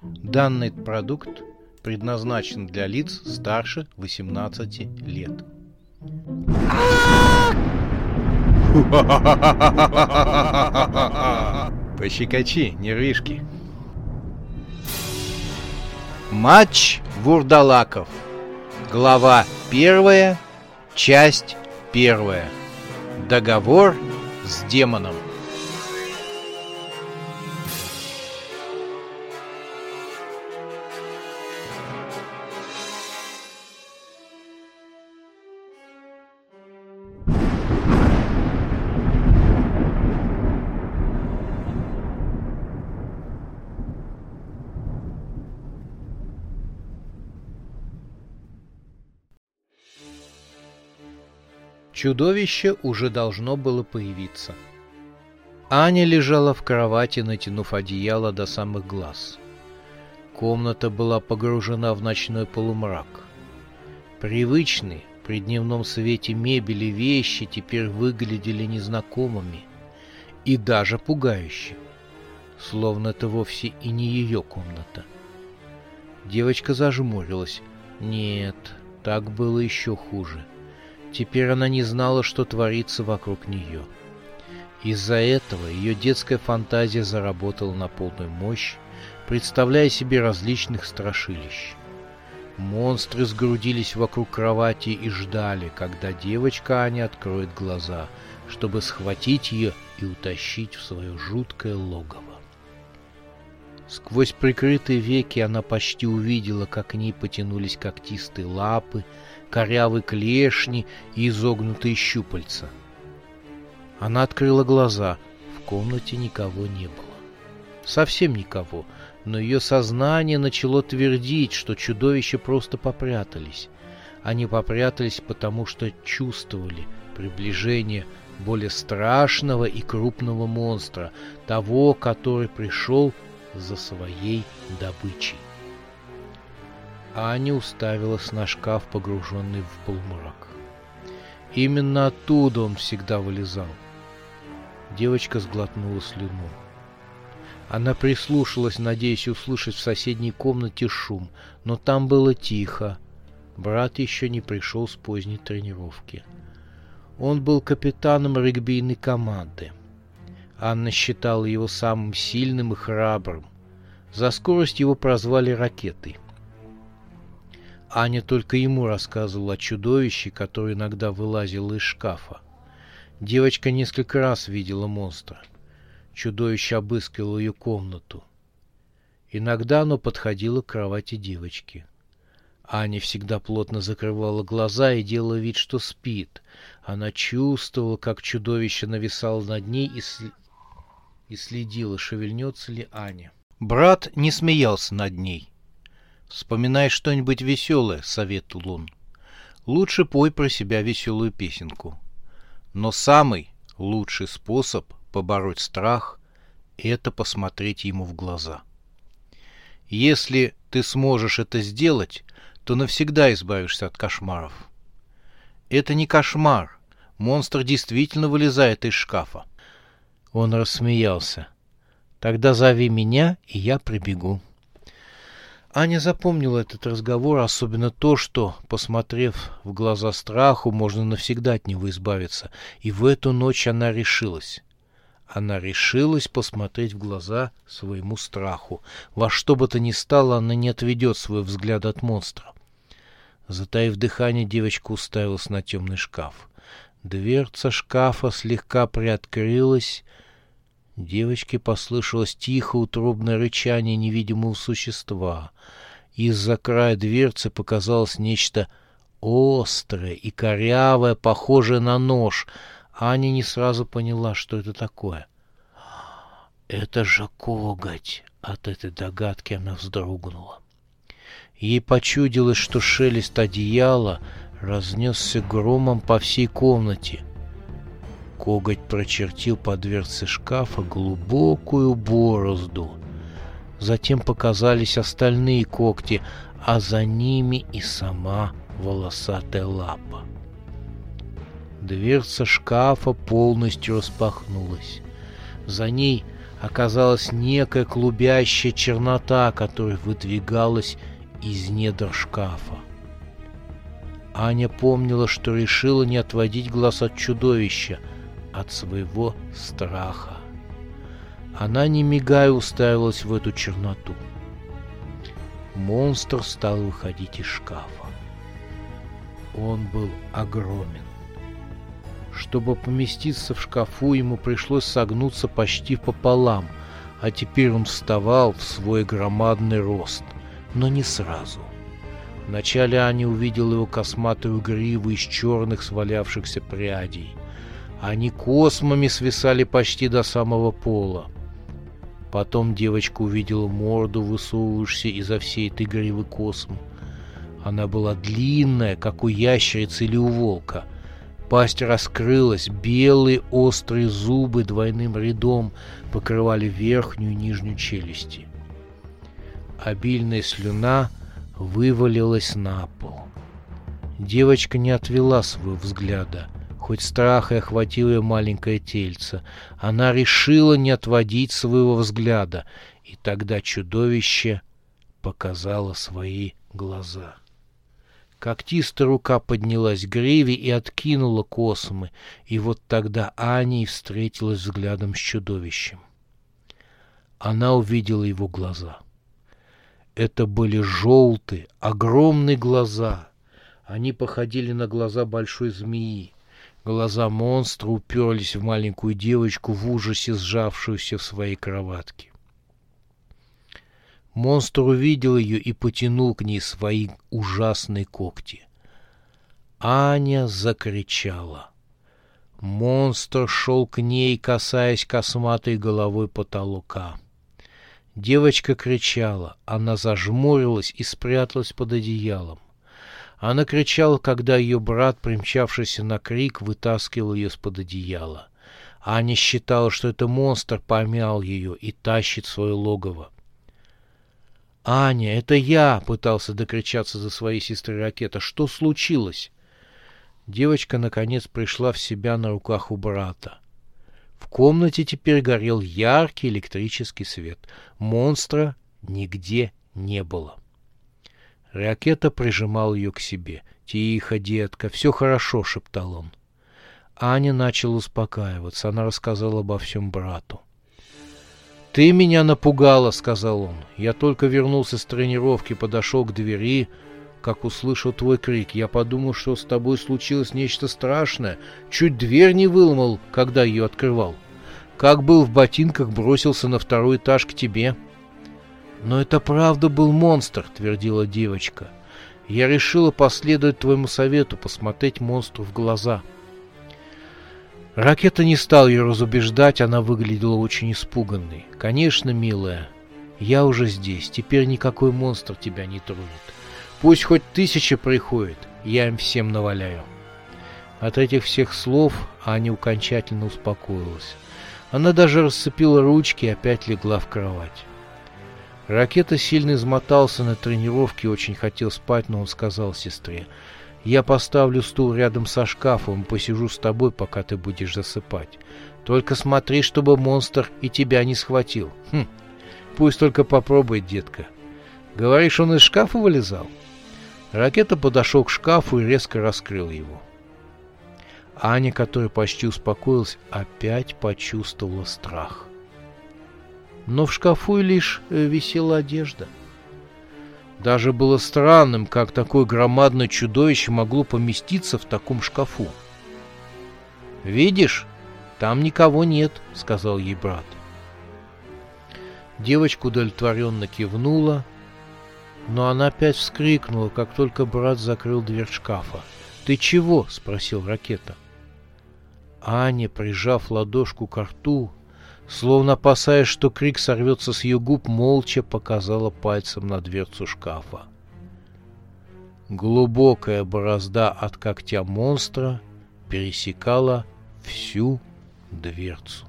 Данный продукт предназначен для лиц старше 18 лет. Пощекочи, нервишки. Матч Вурдалаков. Глава первая, часть первая. Договор с демоном. Чудовище уже должно было появиться. Аня лежала в кровати, натянув одеяло до самых глаз. Комната была погружена в ночной полумрак. Привычные при дневном свете мебели вещи теперь выглядели незнакомыми и даже пугающе, словно это вовсе и не ее комната. Девочка зажмурилась. Нет, так было еще хуже. — Теперь она не знала, что творится вокруг нее. Из-за этого ее детская фантазия заработала на полную мощь, представляя себе различных страшилищ. Монстры сгрудились вокруг кровати и ждали, когда девочка Аня откроет глаза, чтобы схватить ее и утащить в свое жуткое логово. Сквозь прикрытые веки она почти увидела, как к ней потянулись когтистые лапы, корявые клешни и изогнутые щупальца. Она открыла глаза. В комнате никого не было. Совсем никого, но ее сознание начало твердить, что чудовища просто попрятались. Они попрятались, потому что чувствовали приближение более страшного и крупного монстра, того, который пришел за своей добычей. Аня уставилась на шкаф, погруженный в полумрак. Именно оттуда он всегда вылезал. Девочка сглотнула слюну. Она прислушалась, надеясь услышать в соседней комнате шум, но там было тихо. Брат еще не пришел с поздней тренировки. Он был капитаном регбийной команды. Анна считала его самым сильным и храбрым. За скорость его прозвали «ракетой». Аня только ему рассказывала о чудовище, которое иногда вылазило из шкафа. Девочка несколько раз видела монстра. Чудовище обыскивало ее комнату. Иногда оно подходило к кровати девочки. Аня всегда плотно закрывала глаза и делала вид, что спит. Она чувствовала, как чудовище нависало над ней и, сл... и следила, шевельнется ли Аня. Брат не смеялся над ней — Вспоминай что-нибудь веселое, советовал он. Лучше пой про себя веселую песенку. Но самый лучший способ побороть страх — это посмотреть ему в глаза. Если ты сможешь это сделать, то навсегда избавишься от кошмаров. Это не кошмар. Монстр действительно вылезает из шкафа. Он рассмеялся. Тогда зови меня, и я прибегу. Аня запомнила этот разговор, особенно то, что, посмотрев в глаза страху, можно навсегда от него избавиться. И в эту ночь она решилась. Она решилась посмотреть в глаза своему страху. Во что бы то ни стало, она не отведет свой взгляд от монстра. Затаив дыхание, девочка уставилась на темный шкаф. Дверца шкафа слегка приоткрылась, Девочке послышалось тихо утробное рычание невидимого существа. Из-за края дверцы показалось нечто острое и корявое, похожее на нож. Аня не сразу поняла, что это такое. «Это же коготь!» От этой догадки она вздрогнула. Ей почудилось, что шелест одеяла разнесся громом по всей комнате. Коготь прочертил по дверце шкафа глубокую борозду. Затем показались остальные когти, а за ними и сама волосатая лапа. Дверца шкафа полностью распахнулась. За ней оказалась некая клубящая чернота, которая выдвигалась из недр шкафа. Аня помнила, что решила не отводить глаз от чудовища, от своего страха. Она, не мигая, уставилась в эту черноту. Монстр стал выходить из шкафа. Он был огромен. Чтобы поместиться в шкафу, ему пришлось согнуться почти пополам, а теперь он вставал в свой громадный рост, но не сразу. Вначале Аня увидела его косматую гриву из черных свалявшихся прядей. Они космами свисали почти до самого пола. Потом девочка увидела морду, высовывающуюся изо всей этой гривы косм. Она была длинная, как у ящерицы или у волка — Пасть раскрылась, белые острые зубы двойным рядом покрывали верхнюю и нижнюю челюсти. Обильная слюна вывалилась на пол. Девочка не отвела своего взгляда, хоть страх и охватил ее маленькое тельце. Она решила не отводить своего взгляда, и тогда чудовище показало свои глаза. Когтистая рука поднялась к гриве и откинула космы, и вот тогда Аня и встретилась взглядом с чудовищем. Она увидела его глаза. Это были желтые, огромные глаза. Они походили на глаза большой змеи. Глаза монстра уперлись в маленькую девочку в ужасе, сжавшуюся в своей кроватке. Монстр увидел ее и потянул к ней свои ужасные когти. Аня закричала. Монстр шел к ней, касаясь косматой головой потолка. Девочка кричала, она зажмурилась и спряталась под одеялом. Она кричала, когда ее брат, примчавшийся на крик, вытаскивал ее из-под одеяла. Аня считала, что это монстр помял ее и тащит свое логово. «Аня, это я!» — пытался докричаться за своей сестрой Ракета. «Что случилось?» Девочка, наконец, пришла в себя на руках у брата. В комнате теперь горел яркий электрический свет. Монстра нигде не было. Ракета прижимал ее к себе. «Тихо, детка, все хорошо», — шептал он. Аня начала успокаиваться. Она рассказала обо всем брату. «Ты меня напугала», — сказал он. «Я только вернулся с тренировки, подошел к двери, как услышал твой крик. Я подумал, что с тобой случилось нечто страшное. Чуть дверь не выломал, когда ее открывал. Как был в ботинках, бросился на второй этаж к тебе». «Но это правда был монстр», — твердила девочка. «Я решила последовать твоему совету, посмотреть монстру в глаза». Ракета не стал ее разубеждать, она выглядела очень испуганной. «Конечно, милая, я уже здесь, теперь никакой монстр тебя не тронет. Пусть хоть тысяча приходит, я им всем наваляю». От этих всех слов Аня окончательно успокоилась. Она даже расцепила ручки и опять легла в кровать. Ракета сильно измотался на тренировке очень хотел спать, но он сказал сестре — я поставлю стул рядом со шкафом посижу с тобой, пока ты будешь засыпать. Только смотри, чтобы монстр и тебя не схватил. Хм, пусть только попробует, детка. Говоришь, он из шкафа вылезал? Ракета подошел к шкафу и резко раскрыл его. Аня, которая почти успокоилась, опять почувствовала страх. Но в шкафу лишь э, висела одежда — даже было странным, как такое громадное чудовище могло поместиться в таком шкафу. «Видишь, там никого нет», — сказал ей брат. Девочка удовлетворенно кивнула, но она опять вскрикнула, как только брат закрыл дверь шкафа. «Ты чего?» — спросил ракета. Аня, прижав ладошку к рту, Словно опасаясь, что крик сорвется с ее губ, молча показала пальцем на дверцу шкафа. Глубокая борозда от когтя монстра пересекала всю дверцу.